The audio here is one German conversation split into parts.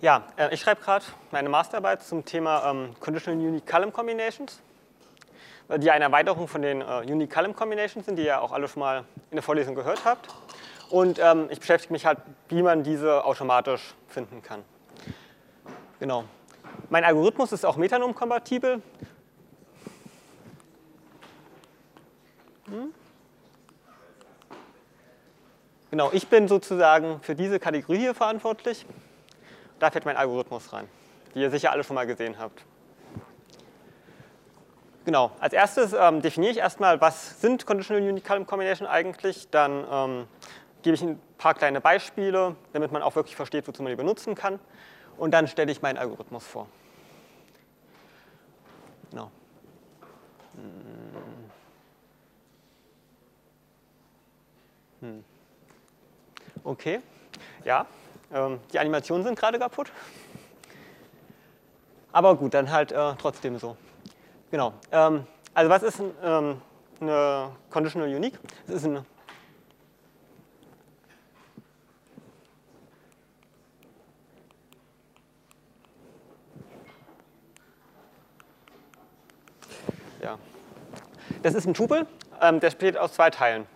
Ja, äh, ich schreibe gerade meine Masterarbeit zum Thema ähm, Conditional Unique Column Combinations, die eine Erweiterung von den äh, Unique Column Combinations sind, die ihr auch alle schon mal in der Vorlesung gehört habt. Und ähm, ich beschäftige mich halt, wie man diese automatisch finden kann. Genau. Mein Algorithmus ist auch metanom-kompatibel. Hm? Genau, ich bin sozusagen für diese Kategorie hier verantwortlich. Da fällt mein Algorithmus rein, die ihr sicher alle schon mal gesehen habt. Genau, als erstes ähm, definiere ich erstmal, was sind Conditional Unique Column Combination eigentlich. Dann ähm, gebe ich ein paar kleine Beispiele, damit man auch wirklich versteht, wozu man die benutzen kann. Und dann stelle ich meinen Algorithmus vor. Genau. Hm. hm. Okay, ja, ähm, die Animationen sind gerade kaputt. Aber gut, dann halt äh, trotzdem so. Genau. Ähm, also was ist ähm, eine Conditional Unique? Es ist ein Ja. Das ist ein Tupel, ähm, der besteht aus zwei Teilen.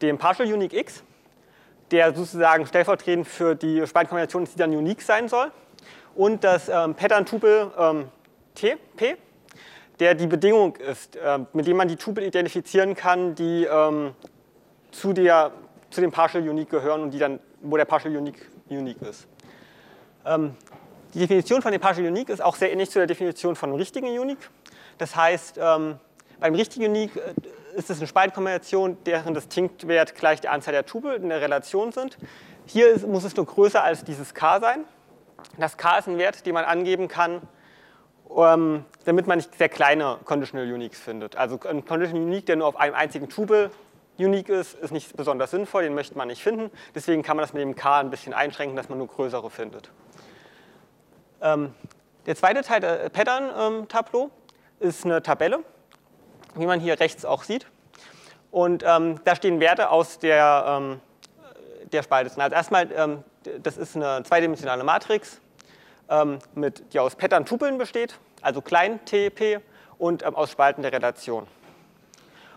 Dem Partial Unique X, der sozusagen stellvertretend für die Spaltenkombination ist, die dann unique sein soll. Und das ähm, Pattern-Tupel ähm, T, P, der die Bedingung ist, äh, mit dem man die Tupel identifizieren kann, die ähm, zu, der, zu dem Partial Unique gehören und die dann, wo der Partial Unique unique ist. Ähm, die Definition von dem Partial Unique ist auch sehr ähnlich zu der Definition von einem richtigen Unique. Das heißt, ähm, beim richtigen Unique äh, ist es eine Spaltenkombination, deren Distinctwert gleich der Anzahl der Tupel in der Relation sind. Hier ist, muss es nur größer als dieses k sein. Das k ist ein Wert, den man angeben kann, um, damit man nicht sehr kleine Conditional Uniques findet. Also ein Conditional Unique, der nur auf einem einzigen Tupel unique ist, ist nicht besonders sinnvoll, den möchte man nicht finden. Deswegen kann man das mit dem k ein bisschen einschränken, dass man nur größere findet. Ähm, der zweite Teil der Pattern-Tableau ist eine Tabelle, wie man hier rechts auch sieht. Und ähm, da stehen Werte aus der, ähm, der Spalte. Also erstmal, ähm, das ist eine zweidimensionale Matrix, ähm, mit, die aus Pattern-Tupeln besteht, also klein TP und ähm, aus Spalten der Relation.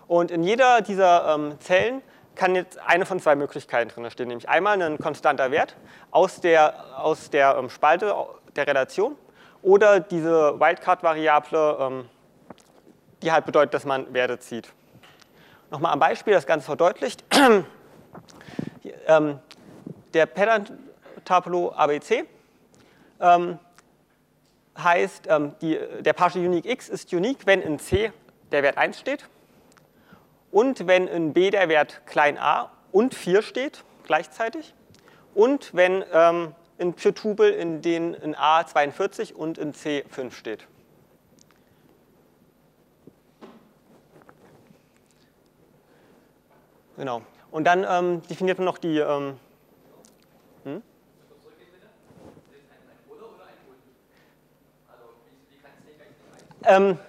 Und in jeder dieser ähm, Zellen kann jetzt eine von zwei Möglichkeiten drin stehen, nämlich einmal ein konstanter Wert aus der, aus der Spalte der Relation oder diese Wildcard-Variable die halt bedeutet, dass man Werte zieht. Nochmal am Beispiel, das Ganze verdeutlicht. ähm, der Pattern-Tableau ABC ähm, heißt, ähm, der Partial Unique X ist unique, wenn in C der Wert 1 steht und wenn in B der Wert klein a und 4 steht gleichzeitig und wenn in für Tupel in denen in A 42 und in C 5 steht. Genau. Und dann ähm, definiert man noch die. Ähm, hm? Ähm,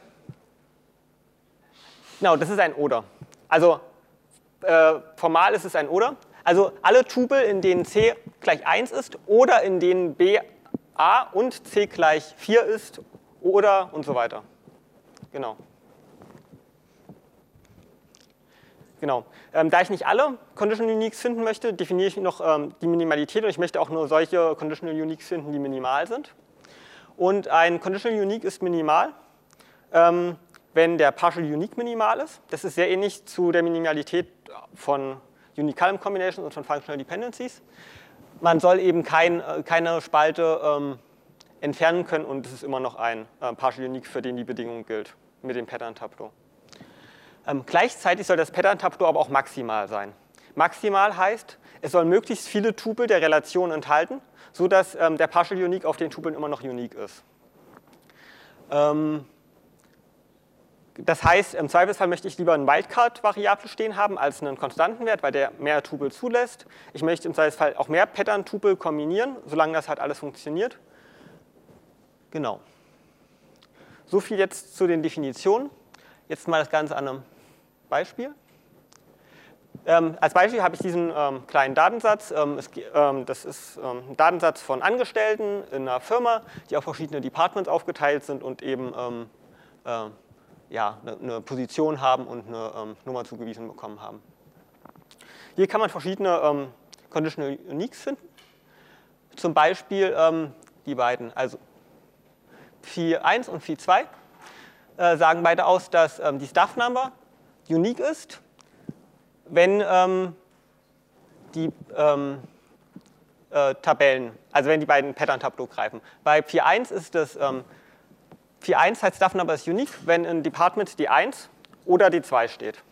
genau, das ist ein Oder. Also äh, formal ist es ein Oder. Also alle Tupel, in denen c gleich 1 ist oder in denen b a und c gleich 4 ist oder und so weiter. Genau. Genau. Ähm, da ich nicht alle Conditional Uniques finden möchte, definiere ich noch ähm, die Minimalität und ich möchte auch nur solche Conditional Uniques finden, die minimal sind. Und ein Conditional Unique ist minimal, ähm, wenn der Partial Unique minimal ist. Das ist sehr ähnlich zu der Minimalität von Unique Column Combinations und von Functional Dependencies. Man soll eben kein, äh, keine Spalte ähm, entfernen können und es ist immer noch ein äh, Partial Unique, für den die Bedingung gilt mit dem Pattern Tableau. Ähm, gleichzeitig soll das Pattern-Tableau aber auch maximal sein. Maximal heißt, es soll möglichst viele Tupel der Relation enthalten, sodass ähm, der Partial Unique auf den Tupeln immer noch unique ist. Ähm, das heißt, im Zweifelsfall möchte ich lieber eine Wildcard-Variable stehen haben als einen konstanten Wert, weil der mehr Tupel zulässt. Ich möchte im Zweifelsfall auch mehr Pattern-Tupel kombinieren, solange das halt alles funktioniert. Genau. So viel jetzt zu den Definitionen. Jetzt mal das Ganze an einem Beispiel. Ähm, als Beispiel habe ich diesen ähm, kleinen Datensatz. Ähm, es, ähm, das ist ähm, ein Datensatz von Angestellten in einer Firma, die auf verschiedene Departments aufgeteilt sind und eben äh, ja, eine, eine, Position haben und eine Nummer zugewiesen bekommen haben. Hier kann man verschiedene Conditional Uniques finden. Zum Beispiel die beiden, also Phi 1 und Phi 2, äh, sagen beide aus, dass die Staff Number unique ist wenn ähm, die ähm, äh, Tabellen, also wenn die beiden Pattern-Tableau greifen. Bei 4.1 ist das, ähm, 4.1 heißt Stuff Number ist unique, wenn in Department die 1 oder die 2 steht.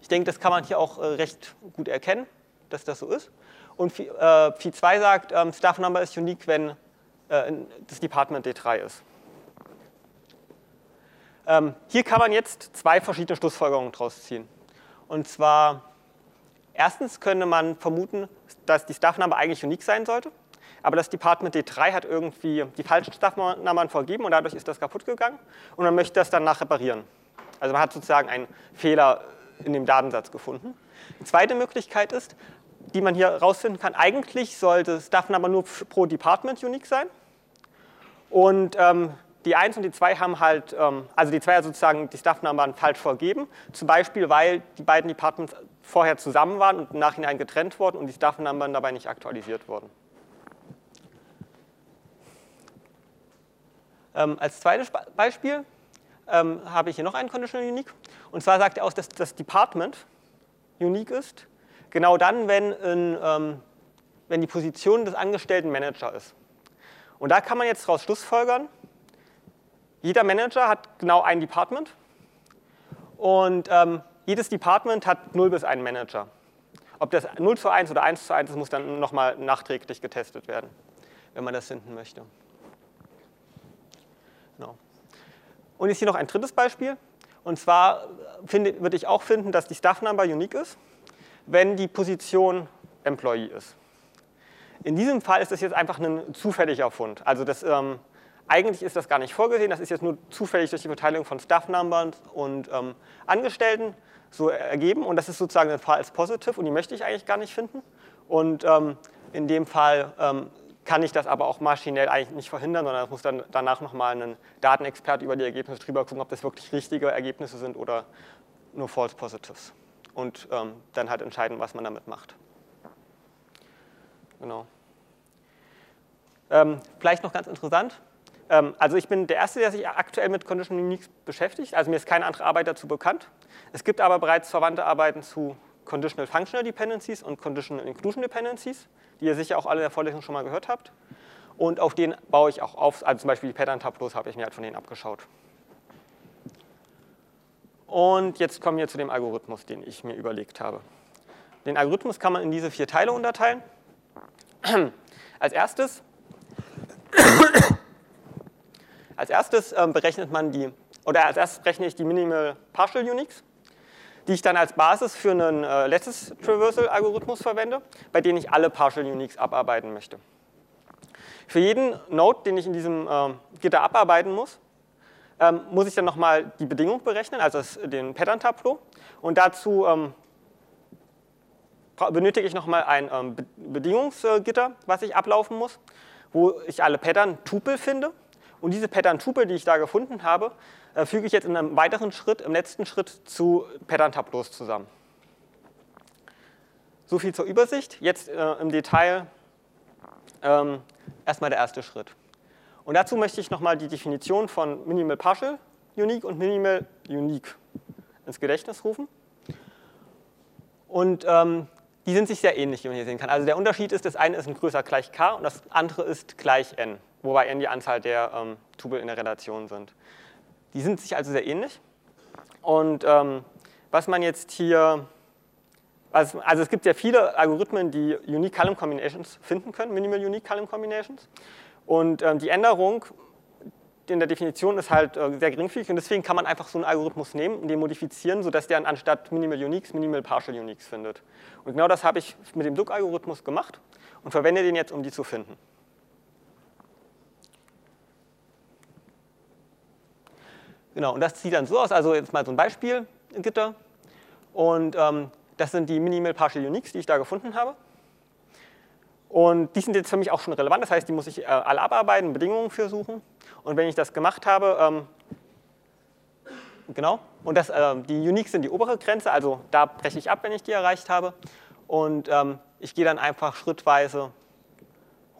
Ich denke, das kann man hier auch äh, recht gut erkennen, dass das so ist. Und äh, Phi 2 sagt, ähm, Staff Number ist unique, wenn äh, das Department D3 ist. Ähm, hier kann man jetzt zwei verschiedene Schlussfolgerungen draus ziehen. Und zwar, erstens könnte man vermuten, dass die Staff-Number eigentlich unique sein sollte, aber das Department D3 hat irgendwie die falschen Staff-Nummern vergeben und dadurch ist das kaputt gegangen und man möchte das danach reparieren. Also man hat sozusagen einen Fehler in dem Datensatz gefunden. Die zweite Möglichkeit ist, die man hier herausfinden kann, eigentlich sollte Staff-Number nur pro Department unique sein und ähm, die 1 und die 2 haben halt, ähm, also die 2 hat sozusagen die Staff-Nummern falsch vergeben, zum Beispiel, weil die beiden Departments vorher zusammen waren und im Nachhinein getrennt wurden und die Staff-Nummern dabei nicht aktualisiert wurden. Ähm, als zweites Beispiel ähm, habe ich hier noch einen Conditional Unique. Und zwar sagt er aus, dass das Department unique ist, genau dann, wenn, in, ähm, wenn die Position des angestellten Manager ist. Und da kann man jetzt daraus schlussfolgern, jeder Manager hat genau ein Department und ähm, jedes Department hat 0 bis 1 Manager. Ob das 0 zu 1 oder 1 zu 1 ist, muss dann nochmal nachträglich getestet werden, wenn man das finden möchte. Genau. Und jetzt hier noch ein drittes Beispiel. Und zwar finde, würde ich auch finden, dass die Staff Number unique ist, wenn die Position Employee ist. In diesem Fall ist das jetzt einfach ein zufälliger Fund. Also das ähm, eigentlich ist das gar nicht vorgesehen, das ist jetzt nur zufällig durch die Verteilung von Staff-Numbern und ähm, Angestellten so ergeben und das ist sozusagen ein Fall als Positive und die möchte ich eigentlich gar nicht finden. Und ähm, in dem Fall ähm, kann ich das aber auch maschinell eigentlich nicht verhindern, sondern es muss dann danach nochmal ein Datenexperte über die Ergebnisse drüber gucken, ob das wirklich richtige Ergebnisse sind oder nur False Positives. Und ähm, dann halt entscheiden, was man damit macht. Genau. Ähm, vielleicht noch ganz interessant, also ich bin der Erste, der sich aktuell mit Conditional Uniques beschäftigt. Also mir ist keine andere Arbeit dazu bekannt. Es gibt aber bereits verwandte Arbeiten zu Conditional Functional Dependencies und Conditional Inclusion Dependencies, die ihr sicher auch alle in der Vorlesung schon mal gehört habt. Und auf denen baue ich auch auf, also zum Beispiel die Pattern-Tableaus habe ich mir halt von denen abgeschaut. Und jetzt kommen wir zu dem Algorithmus, den ich mir überlegt habe. Den Algorithmus kann man in diese vier Teile unterteilen. Als erstes als erstes ähm, berechnet man die, oder als erstes berechne ich die Minimal Partial Uniques, die ich dann als Basis für einen äh, letztes Traversal-Algorithmus verwende, bei dem ich alle Partial Uniques abarbeiten möchte. Für jeden Node, den ich in diesem äh, Gitter abarbeiten muss, ähm, muss ich dann nochmal die Bedingung berechnen, also den Pattern-Tableau. Und dazu ähm, benötige ich nochmal ein ähm, Bedingungsgitter, was ich ablaufen muss, wo ich alle Pattern-Tupel finde und diese Pattern-Tupel, die ich da gefunden habe, äh, füge ich jetzt in einem weiteren Schritt, im letzten Schritt zu Pattern-Tableaus zusammen. So viel zur Übersicht. Jetzt äh, im Detail ähm, erstmal der erste Schritt. Und dazu möchte ich nochmal die Definition von Minimal Partial Unique und Minimal Unique ins Gedächtnis rufen. Und ähm, die sind sich sehr ähnlich, wie man hier sehen kann. Also der Unterschied ist, das eine ist ein größer gleich k und das andere ist gleich n wobei n die Anzahl der ähm, Tupel in der Relation sind. Die sind sich also sehr ähnlich. Und ähm, was man jetzt hier, also, also, es gibt ja viele Algorithmen, die Unique Column Combinations finden können, Minimal Unique Column Combinations. Und ähm, die Änderung in der Definition ist halt äh, sehr geringfügig und deswegen kann man einfach so einen Algorithmus nehmen und den modifizieren, sodass der anstatt Minimal Uniques Minimal Partial Uniques findet. Und genau das habe ich mit dem Duck-Algorithmus gemacht und verwende den jetzt, um die zu finden. Genau, und das sieht dann so aus, also jetzt mal so ein Beispielgitter. Und ähm, Das sind die Minimal Partial Uniques, die ich da gefunden habe. Und die sind jetzt für mich auch schon relevant, das heißt, die muss ich äh, alle abarbeiten, Bedingungen für suchen. Und wenn ich das gemacht habe, ähm, genau, und das, äh, die Uniques sind die obere Grenze, also da breche ich ab, wenn ich die erreicht habe. Und ähm, ich gehe dann einfach schrittweise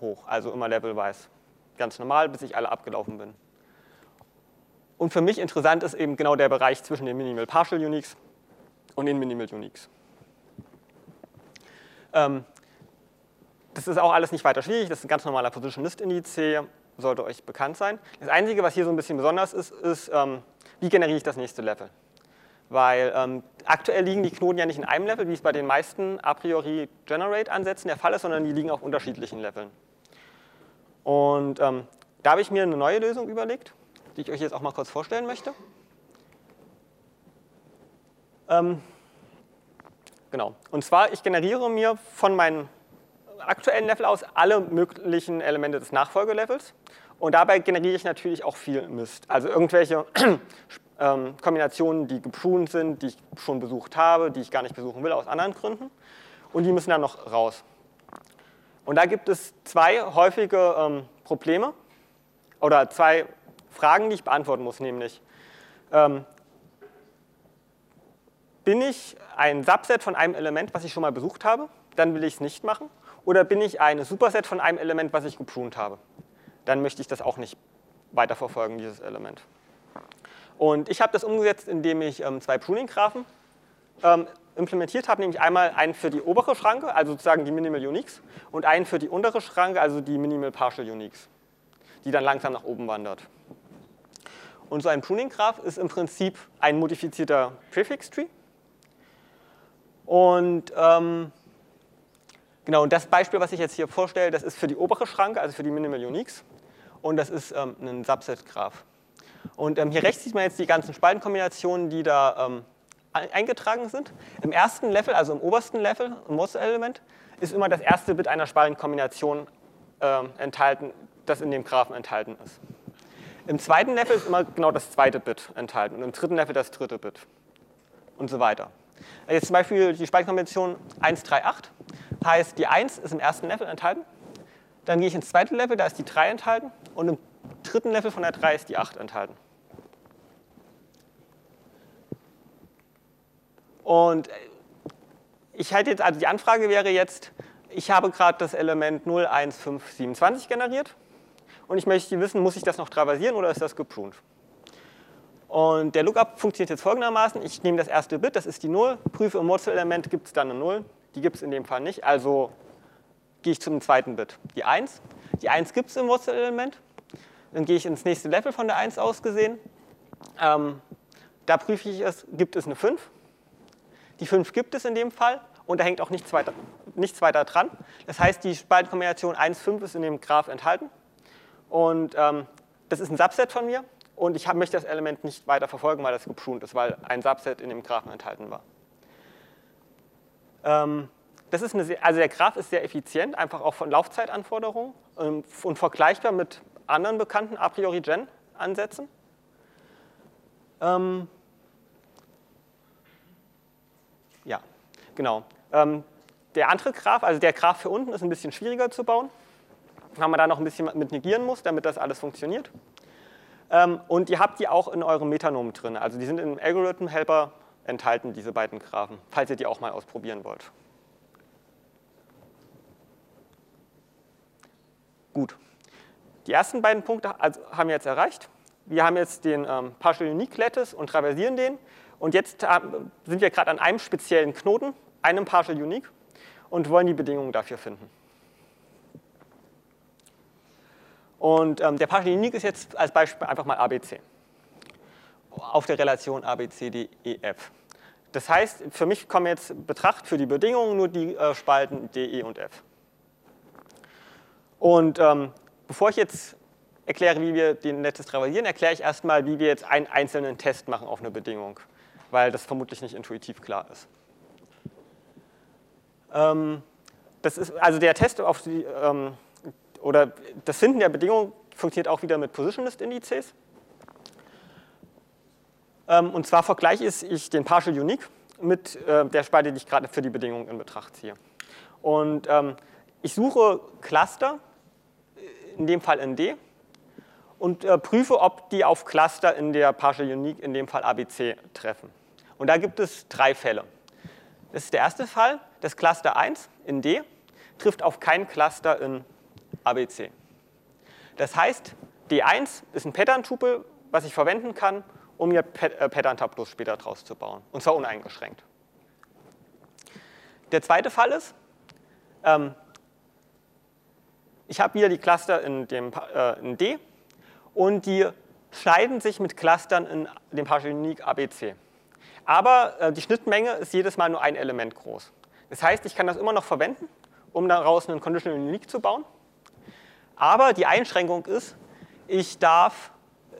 hoch, also immer levelweise. Ganz normal, bis ich alle abgelaufen bin. Und für mich interessant ist eben genau der Bereich zwischen den Minimal Partial Uniques und den Minimal Uniques. Ähm, das ist auch alles nicht weiter schwierig, das ist ein ganz normaler Position List Indiz, sollte euch bekannt sein. Das Einzige, was hier so ein bisschen besonders ist, ist, ähm, wie generiere ich das nächste Level? Weil ähm, aktuell liegen die Knoten ja nicht in einem Level, wie es bei den meisten a priori Generate-Ansätzen der Fall ist, sondern die liegen auf unterschiedlichen Leveln. Und ähm, da habe ich mir eine neue Lösung überlegt, die ich euch jetzt auch mal kurz vorstellen möchte. Ähm, genau. Und zwar, ich generiere mir von meinen aktuellen Level aus alle möglichen Elemente des Nachfolgelevels. Und dabei generiere ich natürlich auch viel Mist. Also irgendwelche ähm, Kombinationen, die gepruned sind, die ich schon besucht habe, die ich gar nicht besuchen will aus anderen Gründen. Und die müssen dann noch raus. Und da gibt es zwei häufige ähm, Probleme oder zwei Fragen, die ich beantworten muss, nämlich ähm, bin ich ein Subset von einem Element, was ich schon mal besucht habe, dann will ich es nicht machen. Oder bin ich ein Superset von einem Element, was ich gepruned habe? Dann möchte ich das auch nicht weiterverfolgen, dieses Element. Und ich habe das umgesetzt, indem ich ähm, zwei Pruning-Graphen ähm, implementiert habe, nämlich einmal einen für die obere Schranke, also sozusagen die Minimal Uniques, und einen für die untere Schranke, also die Minimal Partial Uniques, die dann langsam nach oben wandert. Und so ein Pruning-Graph ist im Prinzip ein modifizierter Prefix-Tree. Und ähm, Genau, und das Beispiel, was ich jetzt hier vorstelle, das ist für die obere Schranke, also für die Minimal Uniques. Und das ist ähm, ein Subset-Graph. Und ähm, hier rechts sieht man jetzt die ganzen Spaltenkombinationen, die da ähm, eingetragen sind. Im ersten Level, also im obersten Level, im Muster-Element, ist immer das erste Bit einer Spaltenkombination äh, enthalten, das in dem Graphen enthalten ist. Im zweiten Level ist immer genau das zweite Bit enthalten und im dritten Level das dritte Bit und so weiter. Jetzt zum Beispiel die Spaltenkombination 138 heißt, die 1 ist im ersten Level enthalten. Dann gehe ich ins zweite Level, da ist die 3 enthalten. Und im dritten Level von der 3 ist die 8 enthalten. Und ich halte jetzt, also die Anfrage wäre jetzt, ich habe gerade das Element 01527 generiert und ich möchte wissen, muss ich das noch traversieren oder ist das gepruned? Und der Lookup funktioniert jetzt folgendermaßen. Ich nehme das erste Bit, das ist die 0, prüfe im Wurzel-Element, gibt es dann eine 0. Die gibt es in dem Fall nicht, also gehe ich zum zweiten Bit. Die 1. Die 1 gibt es im Wurzelelement. Dann gehe ich ins nächste Level von der 1 aus gesehen. Ähm, da prüfe ich es, gibt es eine 5. Die 5 gibt es in dem Fall und da hängt auch nichts weiter, nichts weiter dran. Das heißt, die Spaltenkombination 1, 5 ist in dem Graph enthalten. Und ähm, das ist ein Subset von mir. Und ich hab, möchte das Element nicht weiter verfolgen, weil das gepruned ist, weil ein Subset in dem Graphen enthalten war. Ähm, das ist eine sehr, also der Graph ist sehr effizient, einfach auch von Laufzeitanforderungen ähm, und vergleichbar mit anderen bekannten a priori Gen-Ansätzen. Ähm, ja, genau. Ähm, der andere Graph, also der Graph für unten, ist ein bisschen schwieriger zu bauen, weil man da noch ein bisschen mit negieren muss, damit das alles funktioniert. Ähm, und ihr habt die auch in eurem Metanom drin. Also die sind im Algorithm Helper enthalten, diese beiden Graphen, falls ihr die auch mal ausprobieren wollt. Gut. Die ersten beiden Punkte also haben wir jetzt erreicht. Wir haben jetzt den ähm, Partial Unique Lattice und traversieren den. Und jetzt sind wir gerade an einem speziellen Knoten, einem Partial Unique, und wollen die Bedingungen dafür finden. Und ähm, der Unique ist jetzt als Beispiel einfach mal ABC auf der Relation ABCDEF. Das heißt, für mich kommen jetzt Betracht für die Bedingungen nur die äh, Spalten D, E und F. Und ähm, bevor ich jetzt erkläre, wie wir den Netzes traversieren, erkläre ich erstmal, wie wir jetzt einen einzelnen Test machen auf eine Bedingung, weil das vermutlich nicht intuitiv klar ist. Ähm, das ist also der Test auf die, ähm, oder das Finden der Bedingungen funktioniert auch wieder mit Positionlist-Indizes. Ähm, und zwar vergleiche ich den Partial Unique mit äh, der Spalte, die ich gerade für die Bedingungen in Betracht ziehe. Und ähm, ich suche Cluster, in dem Fall in D, und äh, prüfe, ob die auf Cluster in der Partial Unique, in dem Fall ABC, treffen. Und da gibt es drei Fälle. Das ist der erste Fall, das Cluster 1 in D trifft auf kein Cluster in ABC. Das heißt, D1 ist ein Pattern-Tupel, was ich verwenden kann, um mir äh, Pattern-Tableaus später draus zu bauen. Und zwar uneingeschränkt. Der zweite Fall ist, ähm, ich habe wieder die Cluster in, dem, äh, in D und die schneiden sich mit Clustern in dem Partial Unique ABC. Aber äh, die Schnittmenge ist jedes Mal nur ein Element groß. Das heißt, ich kann das immer noch verwenden, um daraus einen Conditional Unique zu bauen. Aber die Einschränkung ist, ich darf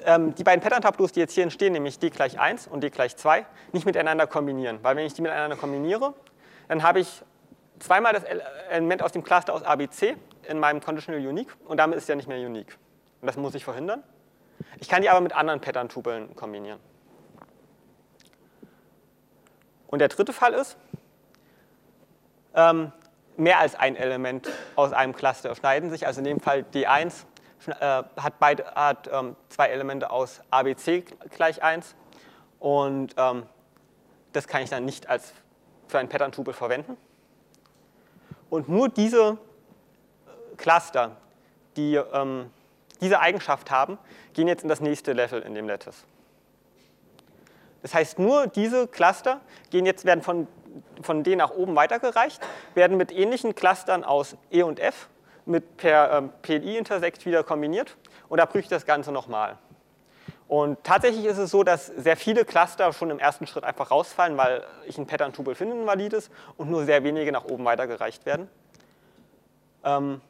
ähm, die beiden Pattern-Tableaus, die jetzt hier entstehen, nämlich d gleich 1 und d gleich 2, nicht miteinander kombinieren. Weil wenn ich die miteinander kombiniere, dann habe ich zweimal das Element aus dem Cluster aus ABC in meinem Conditional Unique und damit ist ja nicht mehr unique. Und das muss ich verhindern. Ich kann die aber mit anderen Pattern-Tupeln kombinieren. Und der dritte Fall ist, ähm, mehr als ein Element aus einem Cluster schneiden sich. Also in dem Fall D1 äh, hat, beide, hat ähm, zwei Elemente aus ABC gleich 1 und ähm, das kann ich dann nicht als für ein Pattern-Tupel verwenden. Und nur diese äh, Cluster, die ähm, diese Eigenschaft haben, gehen jetzt in das nächste Level in dem Lattice. Das heißt, nur diese Cluster gehen jetzt, werden von, von D nach oben weitergereicht, werden mit ähnlichen Clustern aus E und F mit per ähm, PLI-Intersekt wieder kombiniert und da prüfe ich das Ganze nochmal. Und tatsächlich ist es so, dass sehr viele Cluster schon im ersten Schritt einfach rausfallen, weil ich ein Pattern-Tupel finde, ein valides, und nur sehr wenige nach oben weitergereicht werden. Ähm,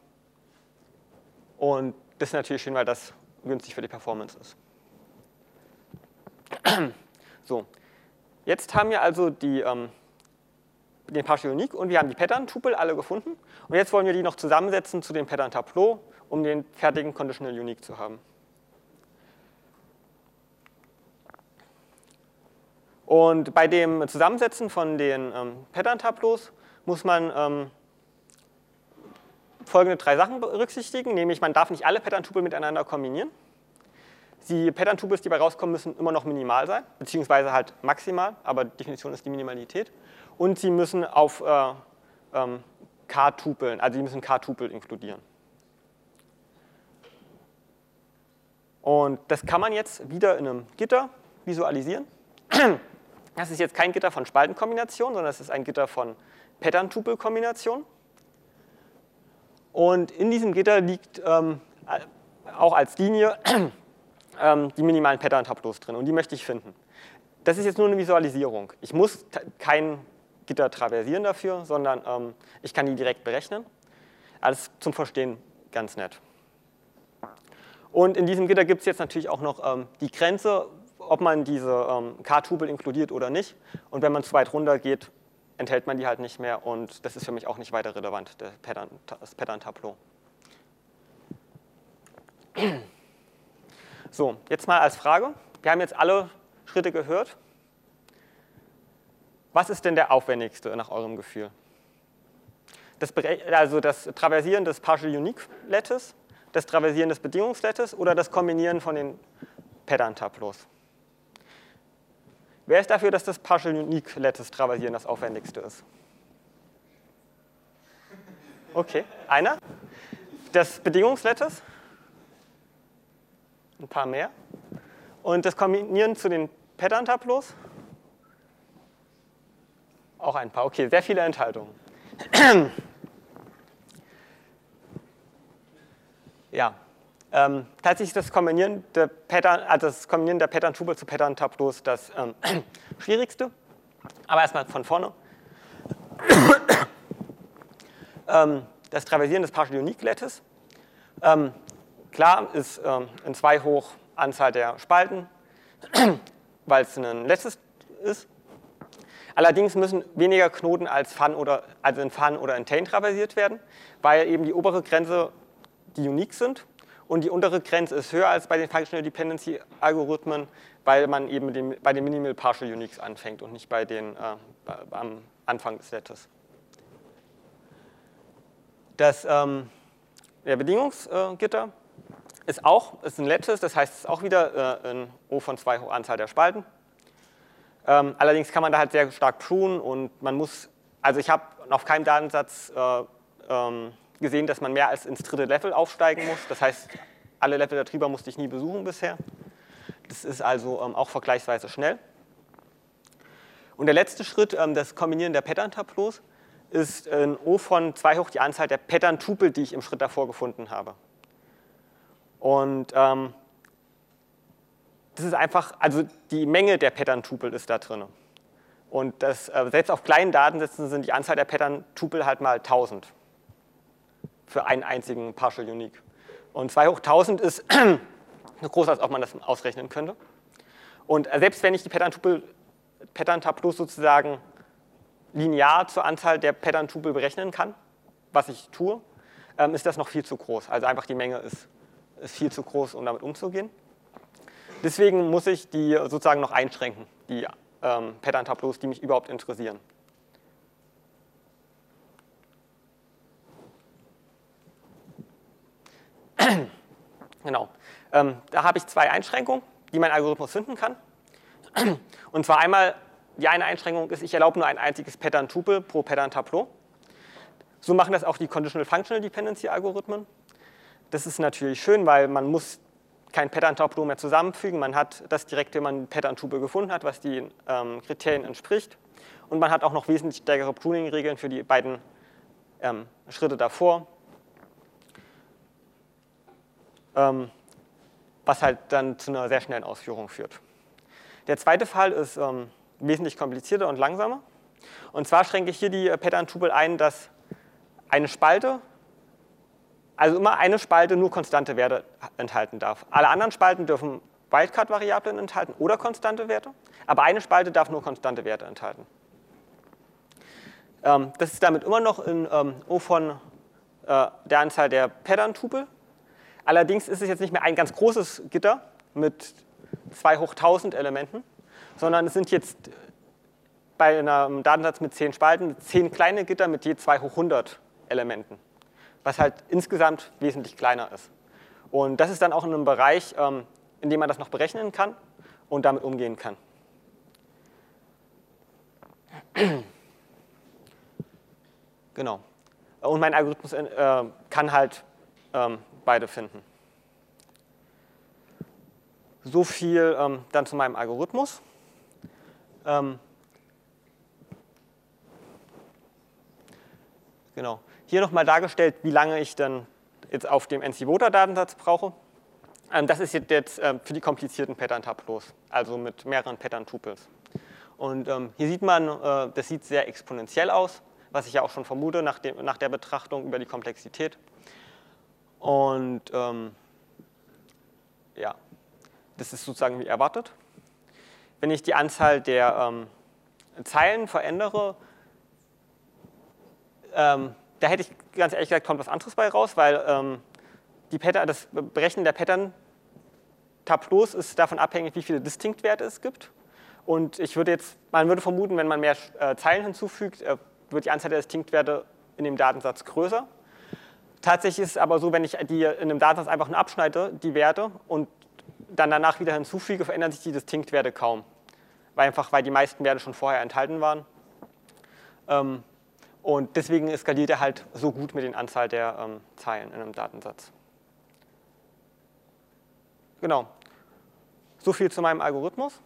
und das ist natürlich schön, weil das günstig für die Performance ist. So, jetzt haben wir also die, ähm, den Partial Unique und wir haben die Pattern-Tupel alle gefunden. Und jetzt wollen wir die noch zusammensetzen zu dem Pattern-Tableau, um den fertigen Conditional Unique zu haben. Und bei dem Zusammensetzen von den ähm, Pattern-Tableaus muss man ähm, folgende drei Sachen berücksichtigen, nämlich man darf nicht alle Pattern-Tupel miteinander kombinieren. Die Pattern-Tupels, die dabei rauskommen, müssen immer noch minimal sein, beziehungsweise halt maximal, aber Definition ist die Minimalität. Und sie müssen auf äh, ähm, K-Tupeln, also sie müssen K-Tupel inkludieren. Und das kann man jetzt wieder in einem Gitter visualisieren. Das ist jetzt kein Gitter von Spaltenkombination, sondern das ist ein Gitter von Pattern-Tupel-Kombination. Und in diesem Gitter liegt ähm, auch als Linie ähm, die minimalen Pattern-Tableaus drin und die möchte ich finden. Das ist jetzt nur eine Visualisierung. Ich muss kein Gitter traversieren dafür, sondern ähm, ich kann die direkt berechnen. Alles zum Verstehen ganz nett. Und in diesem Gitter gibt es jetzt natürlich auch noch ähm, die Grenze, ob man diese ähm, K-Tupel inkludiert oder nicht. Und wenn man zu weit runter geht, enthält man die halt nicht mehr und das ist für mich auch nicht weiter relevant, Pattern, das Pattern-Tableau. So, jetzt mal als Frage. Wir haben jetzt alle Schritte gehört. Was ist denn der aufwendigste nach eurem Gefühl? Das, also das Traversieren des Partial Unique Lattice, das Traversieren des Bedingungslattice oder das Kombinieren von den Pattern-Tableaus? Wer ist dafür, dass das Partial Unique Lattice Traversieren das aufwendigste ist? Okay, einer. Das Bedingungslattice? ein paar mehr. Und das Kombinieren zu den Pattern-Tableaus, auch ein paar. Okay, sehr viele Enthaltungen. ja, ähm, tatsächlich das Kombinieren der Pattern, also das Kombinieren der Pattern-Tupel zu Pattern-Tableaus das ähm, schwierigste. Aber erstmal von vorne. ähm, das Traversieren des Partial Unique Lattice. Ähm, Klar ist ähm, in 2 hoch Anzahl der Spalten, weil es ein letztes ist. Allerdings müssen weniger Knoten als Fun oder, also in Fun oder in Taint traversiert werden, weil eben die obere Grenze die unique sind Und die untere Grenze ist höher als bei den Functional Dependency Algorithmen, weil man eben den, bei den Minimal Partial Uniques anfängt und nicht bei den, äh, am Anfang des Netzes. Das ähm, der Bedingungsgitter ist auch ist ein Lattice, das heißt, es ist auch wieder äh, ein O von 2 hoch Anzahl der Spalten. Ähm, allerdings kann man da halt sehr stark prunen und man muss, also ich habe auf keinem Datensatz äh, ähm, gesehen, dass man mehr als ins dritte Level aufsteigen muss. Das heißt, alle Level der Trieber musste ich nie besuchen bisher. Das ist also ähm, auch vergleichsweise schnell. Und der letzte Schritt, ähm, das Kombinieren der Pattern-Tableaus, ist ein O von 2 hoch die Anzahl der Pattern-Tupel, die ich im Schritt davor gefunden habe. Und ähm, das ist einfach, also die Menge der Pattern-Tupel ist da drin. Und das, äh, selbst auf kleinen Datensätzen sind die Anzahl der Pattern-Tupel halt mal 1000 für einen einzigen Partial Unique. Und 2 hoch 1000 ist so groß, als ob man das ausrechnen könnte. Und äh, selbst wenn ich die Pattern-Tableaus Pattern sozusagen linear zur Anzahl der Pattern-Tupel berechnen kann, was ich tue, ähm, ist das noch viel zu groß. Also einfach die Menge ist, ist viel zu groß, um damit umzugehen. Deswegen muss ich die sozusagen noch einschränken, die ähm, Pattern-Tableaus, die mich überhaupt interessieren. genau. Ähm, da habe ich zwei Einschränkungen, die mein Algorithmus finden kann. Und zwar einmal, die eine Einschränkung ist, ich erlaube nur ein einziges Pattern-Tupel pro Pattern-Tableau. So machen das auch die Conditional Functional Dependency Algorithmen. Das ist natürlich schön, weil man muss kein Pattern-Tableau mehr zusammenfügen. Man hat das direkt, wenn man ein Pattern-Tupel gefunden hat, was die ähm, Kriterien entspricht. Und man hat auch noch wesentlich stärkere Pruning-Regeln für die beiden ähm, Schritte davor. Ähm, was halt dann zu einer sehr schnellen Ausführung führt. Der zweite Fall ist ähm, wesentlich komplizierter und langsamer. Und zwar schränke ich hier die äh, Pattern-Tupel ein, dass eine Spalte, also immer eine Spalte nur konstante Werte enthalten darf. Alle anderen Spalten dürfen Wildcard-Variablen enthalten oder konstante Werte, aber eine Spalte darf nur konstante Werte enthalten. Ähm, das ist damit immer noch in ähm, O von äh, der Anzahl der Pattern-Tupel. Allerdings ist es jetzt nicht mehr ein ganz großes Gitter mit 2 hoch 1000 Elementen, sondern es sind jetzt bei einem Datensatz mit 10 Spalten 10 kleine Gitter mit je 2 hoch 100 Elementen, was halt insgesamt wesentlich kleiner ist. Und das ist dann auch in einem Bereich, ähm, in dem man das noch berechnen kann und damit umgehen kann. Genau. Und mein Algorithmus äh, kann halt ähm, beide finden. So viel ähm, dann zu meinem Algorithmus. Genau. Hier nochmal dargestellt, wie lange ich dann jetzt auf dem NC-Voter-Datensatz brauche. Ähm, das ist jetzt äh, für die komplizierten Pattern-Tableaus, also mit mehreren Pattern-Tupels. Und ähm, hier sieht man, äh, das sieht sehr exponentiell aus, was ich ja auch schon vermute nach, dem, nach der Betrachtung über die Komplexität. Und ähm, ja, das ist sozusagen wie erwartet. Wenn ich die Anzahl der ähm, Zeilen verändere, ähm, da hätte ich ganz ehrlich gesagt, kommt was anderes bei raus, weil ähm, die Pattern, das Berechnen der Pattern-Tableaus ist davon abhängig, wie viele Distinktwerte es gibt. Und ich würde jetzt, man würde vermuten, wenn man mehr äh, Zeilen hinzufügt, äh, wird die Anzahl der Distinktwerte in dem Datensatz größer. Tatsächlich ist es aber so, wenn ich die in einem Datensatz einfach nur abschneide, die Werte, und dann danach wieder hinzufüge, verändern sich die Distinktwerte kaum. Weil einfach, weil die meisten Werte schon vorher enthalten waren. Ähm, und deswegen skaliert er halt so gut mit der Anzahl der ähm, Zeilen in einem Datensatz. Genau. So viel zu meinem Algorithmus.